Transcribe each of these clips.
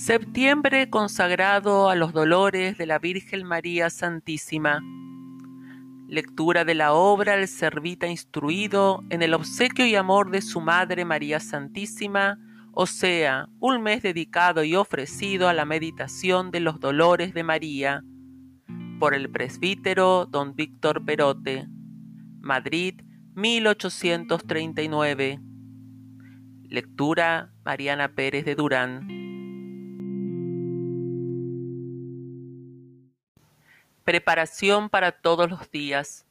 Septiembre consagrado a los dolores de la Virgen María Santísima. Lectura de la obra El Servita Instruido en el obsequio y amor de su Madre María Santísima, o sea, un mes dedicado y ofrecido a la meditación de los dolores de María, por el presbítero don Víctor Perote, Madrid, 1839. Lectura Mariana Pérez de Durán. Preparación para todos los días.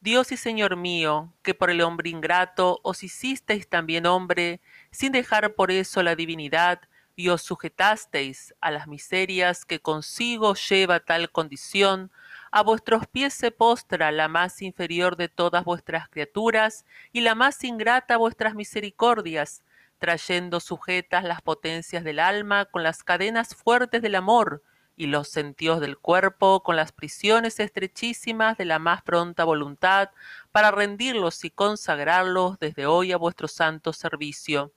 Dios y Señor mío, que por el hombre ingrato os hicisteis también hombre, sin dejar por eso la divinidad, y os sujetasteis a las miserias que consigo lleva tal condición, a vuestros pies se postra la más inferior de todas vuestras criaturas y la más ingrata vuestras misericordias, trayendo sujetas las potencias del alma con las cadenas fuertes del amor, y los sentidos del cuerpo con las prisiones estrechísimas de la más pronta voluntad para rendirlos y consagrarlos desde hoy a vuestro santo servicio.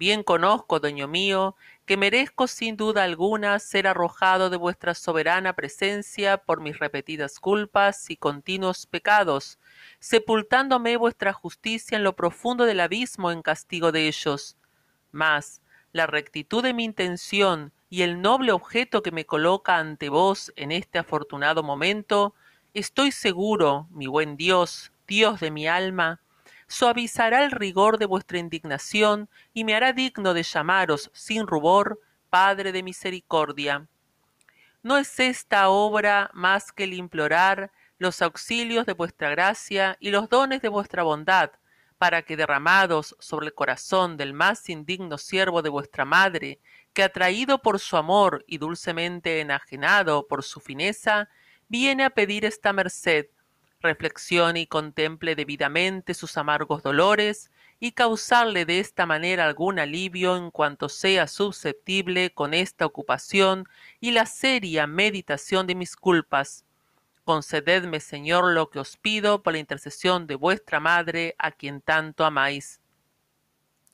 Bien conozco, dueño mío, que merezco sin duda alguna ser arrojado de vuestra soberana presencia por mis repetidas culpas y continuos pecados, sepultándome vuestra justicia en lo profundo del abismo en castigo de ellos. Mas, la rectitud de mi intención y el noble objeto que me coloca ante vos en este afortunado momento, estoy seguro, mi buen Dios, Dios de mi alma, suavizará el rigor de vuestra indignación y me hará digno de llamaros sin rubor Padre de misericordia. ¿No es esta obra más que el implorar los auxilios de vuestra gracia y los dones de vuestra bondad, para que derramados sobre el corazón del más indigno siervo de vuestra madre, que atraído por su amor y dulcemente enajenado por su fineza, viene a pedir esta merced, reflexione y contemple debidamente sus amargos dolores, y causarle de esta manera algún alivio en cuanto sea susceptible con esta ocupación y la seria meditación de mis culpas, Concededme, Señor, lo que os pido por la intercesión de vuestra Madre, a quien tanto amáis.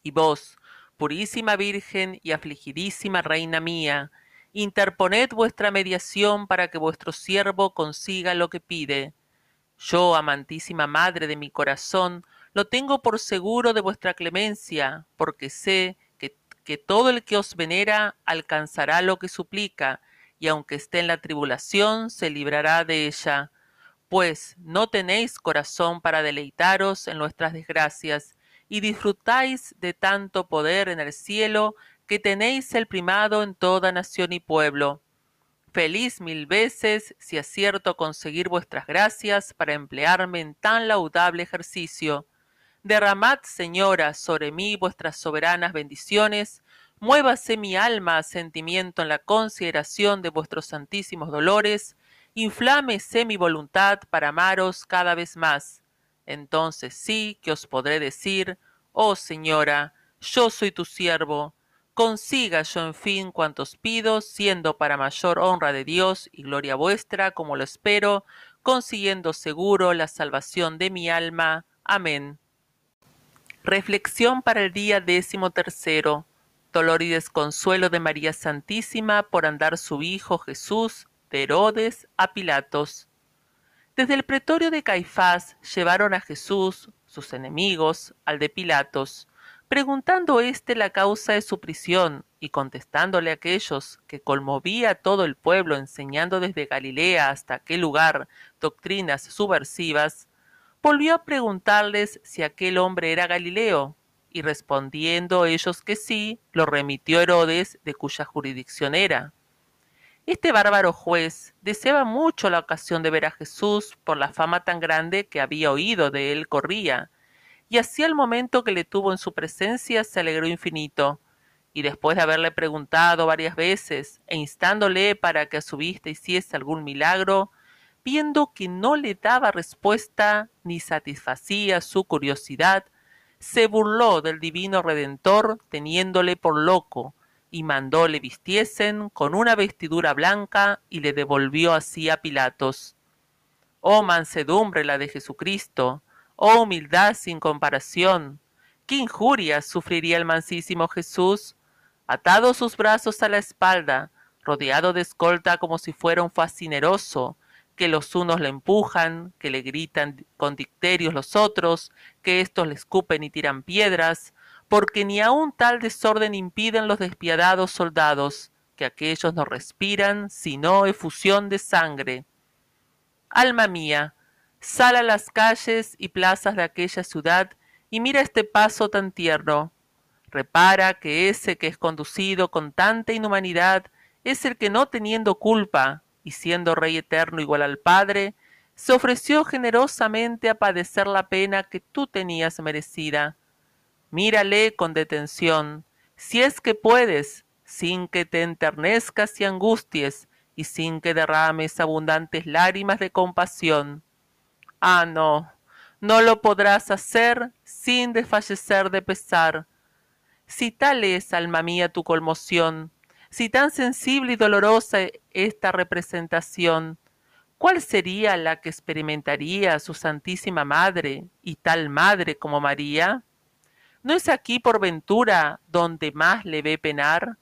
Y vos, purísima Virgen y afligidísima Reina mía, interponed vuestra mediación para que vuestro siervo consiga lo que pide. Yo, amantísima Madre de mi corazón, lo tengo por seguro de vuestra clemencia, porque sé que, que todo el que os venera alcanzará lo que suplica, y aunque esté en la tribulación, se librará de ella. Pues no tenéis corazón para deleitaros en nuestras desgracias, y disfrutáis de tanto poder en el cielo, que tenéis el primado en toda nación y pueblo. Feliz mil veces si acierto conseguir vuestras gracias para emplearme en tan laudable ejercicio. Derramad, Señora, sobre mí vuestras soberanas bendiciones, muévase mi alma a sentimiento en la consideración de vuestros santísimos dolores, inflámese mi voluntad para amaros cada vez más. Entonces sí que os podré decir, oh Señora, yo soy tu siervo, consiga yo en fin cuantos pido, siendo para mayor honra de Dios y gloria vuestra, como lo espero, consiguiendo seguro la salvación de mi alma. Amén. Reflexión para el día décimo tercero dolor y desconsuelo de María Santísima por andar su Hijo Jesús de Herodes a Pilatos. Desde el pretorio de Caifás llevaron a Jesús, sus enemigos, al de Pilatos, preguntando éste la causa de su prisión y contestándole a aquellos que conmovía a todo el pueblo enseñando desde Galilea hasta aquel lugar doctrinas subversivas, volvió a preguntarles si aquel hombre era Galileo, y respondiendo ellos que sí, lo remitió Herodes, de cuya jurisdicción era. Este bárbaro juez deseaba mucho la ocasión de ver a Jesús por la fama tan grande que había oído de él corría, y así al momento que le tuvo en su presencia se alegró infinito, y después de haberle preguntado varias veces e instándole para que a su vista hiciese algún milagro, viendo que no le daba respuesta ni satisfacía su curiosidad, se burló del divino Redentor teniéndole por loco, y mandó le vistiesen con una vestidura blanca y le devolvió así a Pilatos. Oh mansedumbre la de Jesucristo, oh humildad sin comparación, qué injurias sufriría el mansísimo Jesús, Atados sus brazos a la espalda, rodeado de escolta como si fuera un fascineroso, que los unos le empujan, que le gritan con dicterios los otros, que éstos le escupen y tiran piedras, porque ni aun tal desorden impiden los despiadados soldados, que aquellos no respiran sino efusión de sangre. Alma mía, sal a las calles y plazas de aquella ciudad y mira este paso tan tierno. Repara que ese que es conducido con tanta inhumanidad es el que no teniendo culpa, y siendo Rey eterno igual al Padre, se ofreció generosamente a padecer la pena que tú tenías merecida. Mírale con detención, si es que puedes, sin que te enternezcas y angusties, y sin que derrames abundantes lágrimas de compasión. Ah, no, no lo podrás hacer sin desfallecer de pesar. Si tal es, alma mía, tu conmoción, si tan sensible y dolorosa esta representación, ¿cuál sería la que experimentaría su Santísima Madre y tal Madre como María? ¿No es aquí por ventura donde más le ve penar?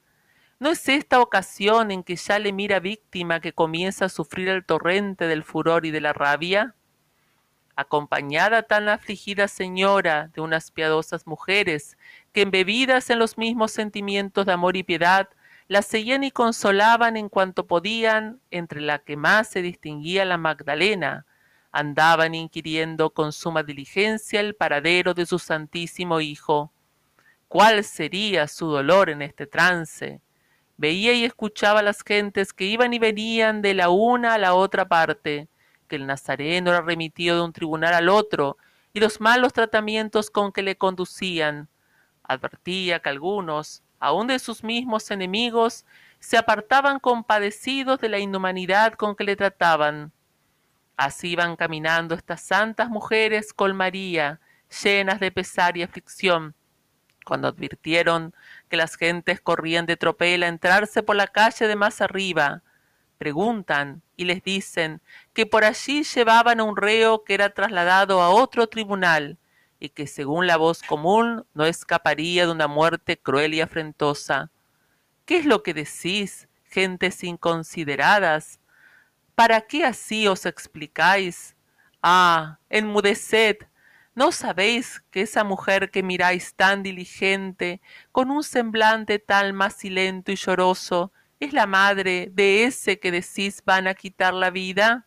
¿No es esta ocasión en que ya le mira víctima que comienza a sufrir el torrente del furor y de la rabia? Acompañada tan afligida señora de unas piadosas mujeres que embebidas en los mismos sentimientos de amor y piedad la seguían y consolaban en cuanto podían, entre la que más se distinguía la Magdalena, andaban inquiriendo con suma diligencia el paradero de su Santísimo Hijo. ¿Cuál sería su dolor en este trance? Veía y escuchaba a las gentes que iban y venían de la una a la otra parte, que el Nazareno era remitido de un tribunal al otro, y los malos tratamientos con que le conducían. Advertía que algunos, aun de sus mismos enemigos, se apartaban compadecidos de la inhumanidad con que le trataban. Así iban caminando estas santas mujeres con María, llenas de pesar y aflicción, cuando advirtieron que las gentes corrían de tropel a entrarse por la calle de más arriba, preguntan y les dicen que por allí llevaban a un reo que era trasladado a otro tribunal, y que según la voz común no escaparía de una muerte cruel y afrentosa. ¿Qué es lo que decís, gentes inconsideradas? ¿Para qué así os explicáis? Ah, enmudeced. ¿No sabéis que esa mujer que miráis tan diligente, con un semblante tal macilento y lloroso, es la madre de ese que decís van a quitar la vida?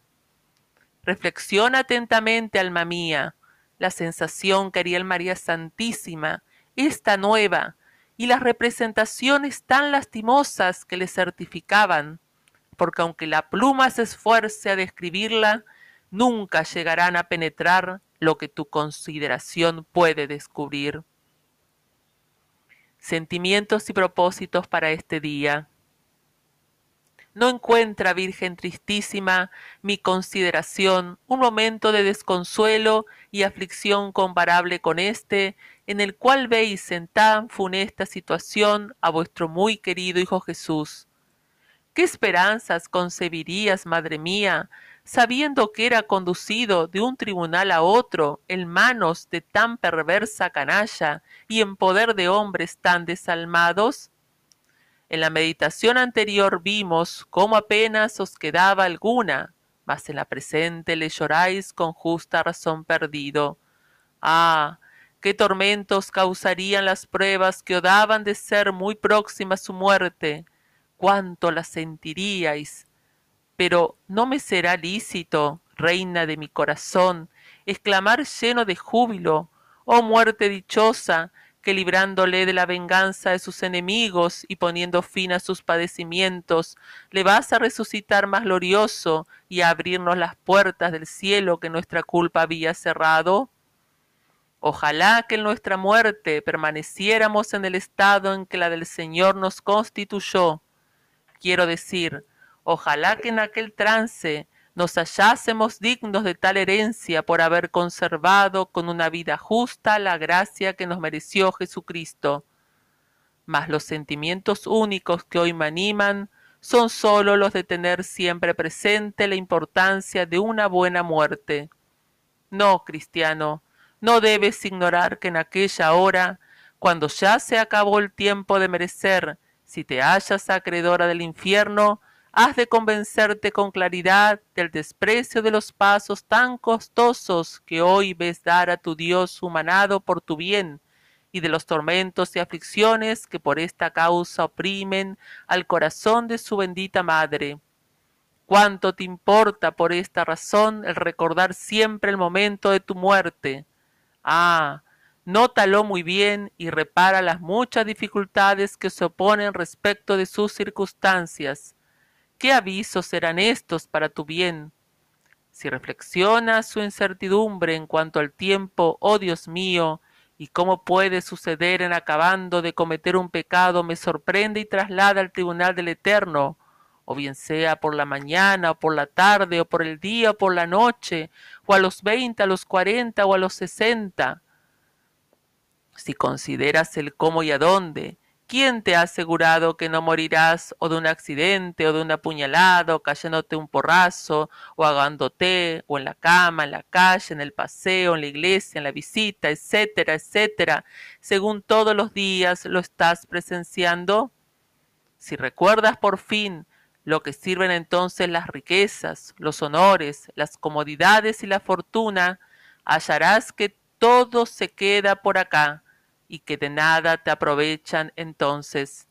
Reflexiona atentamente, alma mía, la sensación que haría el María Santísima, esta nueva, y las representaciones tan lastimosas que le certificaban, porque aunque la pluma se esfuerce a describirla, nunca llegarán a penetrar lo que tu consideración puede descubrir. Sentimientos y propósitos para este día. No encuentra, Virgen tristísima, mi consideración un momento de desconsuelo y aflicción comparable con este, en el cual veis en tan funesta situación a vuestro muy querido Hijo Jesús. ¿Qué esperanzas concebirías, madre mía, sabiendo que era conducido de un tribunal a otro en manos de tan perversa canalla y en poder de hombres tan desalmados? En la meditación anterior vimos cómo apenas os quedaba alguna, mas en la presente le lloráis con justa razón perdido. Ah, qué tormentos causarían las pruebas que os daban de ser muy próxima su muerte, cuánto las sentiríais. Pero no me será lícito, reina de mi corazón, exclamar lleno de júbilo, oh muerte dichosa, que librándole de la venganza de sus enemigos y poniendo fin a sus padecimientos, le vas a resucitar más glorioso y a abrirnos las puertas del cielo que nuestra culpa había cerrado? Ojalá que en nuestra muerte permaneciéramos en el estado en que la del Señor nos constituyó. Quiero decir, ojalá que en aquel trance nos hallásemos dignos de tal herencia por haber conservado con una vida justa la gracia que nos mereció Jesucristo. Mas los sentimientos únicos que hoy me animan son sólo los de tener siempre presente la importancia de una buena muerte. No, cristiano, no debes ignorar que en aquella hora, cuando ya se acabó el tiempo de merecer Si te hallas acreedora del infierno, has de convencerte con claridad del desprecio de los pasos tan costosos que hoy ves dar a tu Dios humanado por tu bien, y de los tormentos y aflicciones que por esta causa oprimen al corazón de su bendita madre. ¿Cuánto te importa por esta razón el recordar siempre el momento de tu muerte? Ah, nótalo muy bien y repara las muchas dificultades que se oponen respecto de sus circunstancias. ¿Qué avisos serán estos para tu bien? Si reflexionas su incertidumbre en cuanto al tiempo, oh Dios mío, y cómo puede suceder en acabando de cometer un pecado me sorprende y traslada al tribunal del Eterno, o bien sea por la mañana, o por la tarde, o por el día, o por la noche, o a los veinte, a los cuarenta, o a los sesenta. Si consideras el cómo y a dónde, ¿Quién te ha asegurado que no morirás o de un accidente o de una puñalada o cayéndote un porrazo o ahogándote o en la cama, en la calle, en el paseo, en la iglesia, en la visita, etcétera, etcétera, según todos los días lo estás presenciando? Si recuerdas por fin lo que sirven entonces las riquezas, los honores, las comodidades y la fortuna, hallarás que todo se queda por acá y que de nada te aprovechan entonces.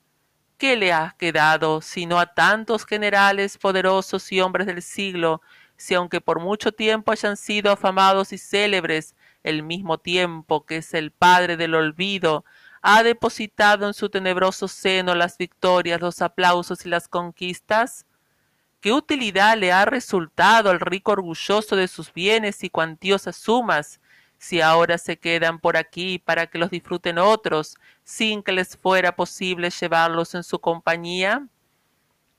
¿Qué le has quedado sino a tantos generales poderosos y hombres del siglo, si aunque por mucho tiempo hayan sido afamados y célebres, el mismo tiempo que es el Padre del olvido, ha depositado en su tenebroso seno las victorias, los aplausos y las conquistas? ¿Qué utilidad le ha resultado al rico orgulloso de sus bienes y cuantiosas sumas, si ahora se quedan por aquí para que los disfruten otros, sin que les fuera posible llevarlos en su compañía?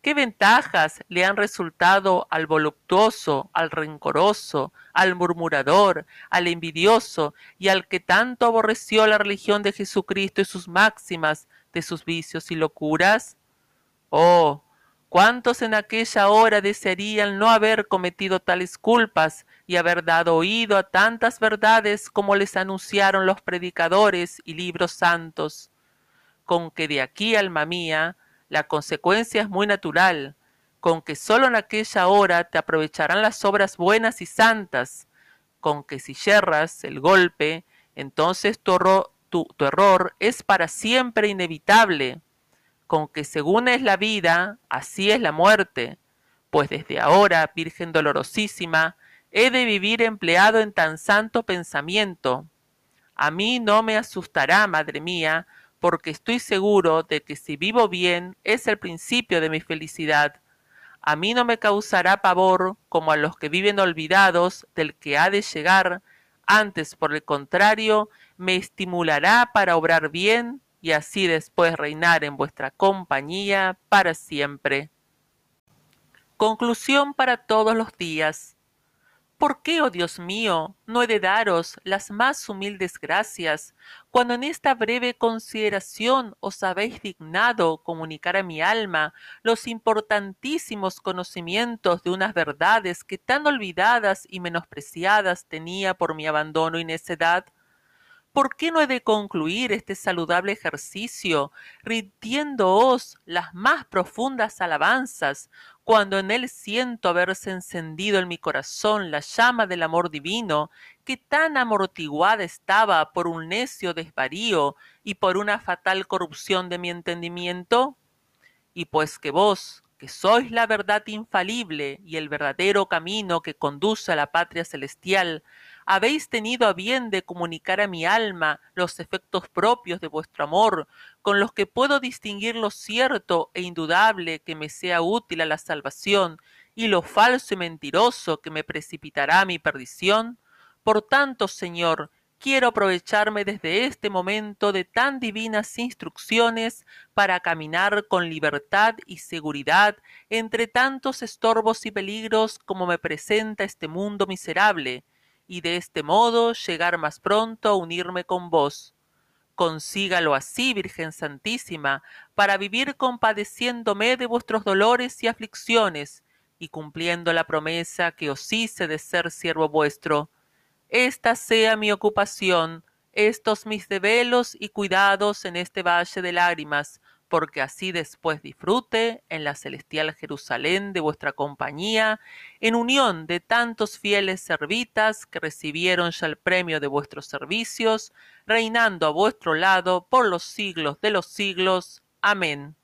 ¿Qué ventajas le han resultado al voluptuoso, al rencoroso, al murmurador, al envidioso y al que tanto aborreció la religión de Jesucristo y sus máximas de sus vicios y locuras? Oh, ¿Cuántos en aquella hora desearían no haber cometido tales culpas y haber dado oído a tantas verdades como les anunciaron los predicadores y libros santos? Con que de aquí, alma mía, la consecuencia es muy natural, con que sólo en aquella hora te aprovecharán las obras buenas y santas, con que si yerras el golpe, entonces tu, tu error es para siempre inevitable con que según es la vida, así es la muerte, pues desde ahora, Virgen dolorosísima, he de vivir empleado en tan santo pensamiento. A mí no me asustará, madre mía, porque estoy seguro de que si vivo bien es el principio de mi felicidad. A mí no me causará pavor, como a los que viven olvidados del que ha de llegar, antes por el contrario, me estimulará para obrar bien y así después reinar en vuestra compañía para siempre. Conclusión para todos los días. ¿Por qué, oh Dios mío, no he de daros las más humildes gracias, cuando en esta breve consideración os habéis dignado comunicar a mi alma los importantísimos conocimientos de unas verdades que tan olvidadas y menospreciadas tenía por mi abandono y necedad? ¿Por qué no he de concluir este saludable ejercicio rindiéndoos las más profundas alabanzas, cuando en él siento haberse encendido en mi corazón la llama del amor divino, que tan amortiguada estaba por un necio desvarío y por una fatal corrupción de mi entendimiento? Y pues que vos, que sois la verdad infalible y el verdadero camino que conduce a la patria celestial, habéis tenido a bien de comunicar a mi alma los efectos propios de vuestro amor, con los que puedo distinguir lo cierto e indudable que me sea útil a la salvación, y lo falso y mentiroso que me precipitará a mi perdición? Por tanto, Señor, quiero aprovecharme desde este momento de tan divinas instrucciones para caminar con libertad y seguridad entre tantos estorbos y peligros como me presenta este mundo miserable, y de este modo llegar más pronto a unirme con vos. Consígalo así, Virgen Santísima, para vivir compadeciéndome de vuestros dolores y aflicciones, y cumpliendo la promesa que os hice de ser siervo vuestro. Esta sea mi ocupación, estos mis develos y cuidados en este valle de lágrimas, porque así después disfrute en la celestial Jerusalén de vuestra compañía, en unión de tantos fieles servitas que recibieron ya el premio de vuestros servicios, reinando a vuestro lado por los siglos de los siglos. Amén.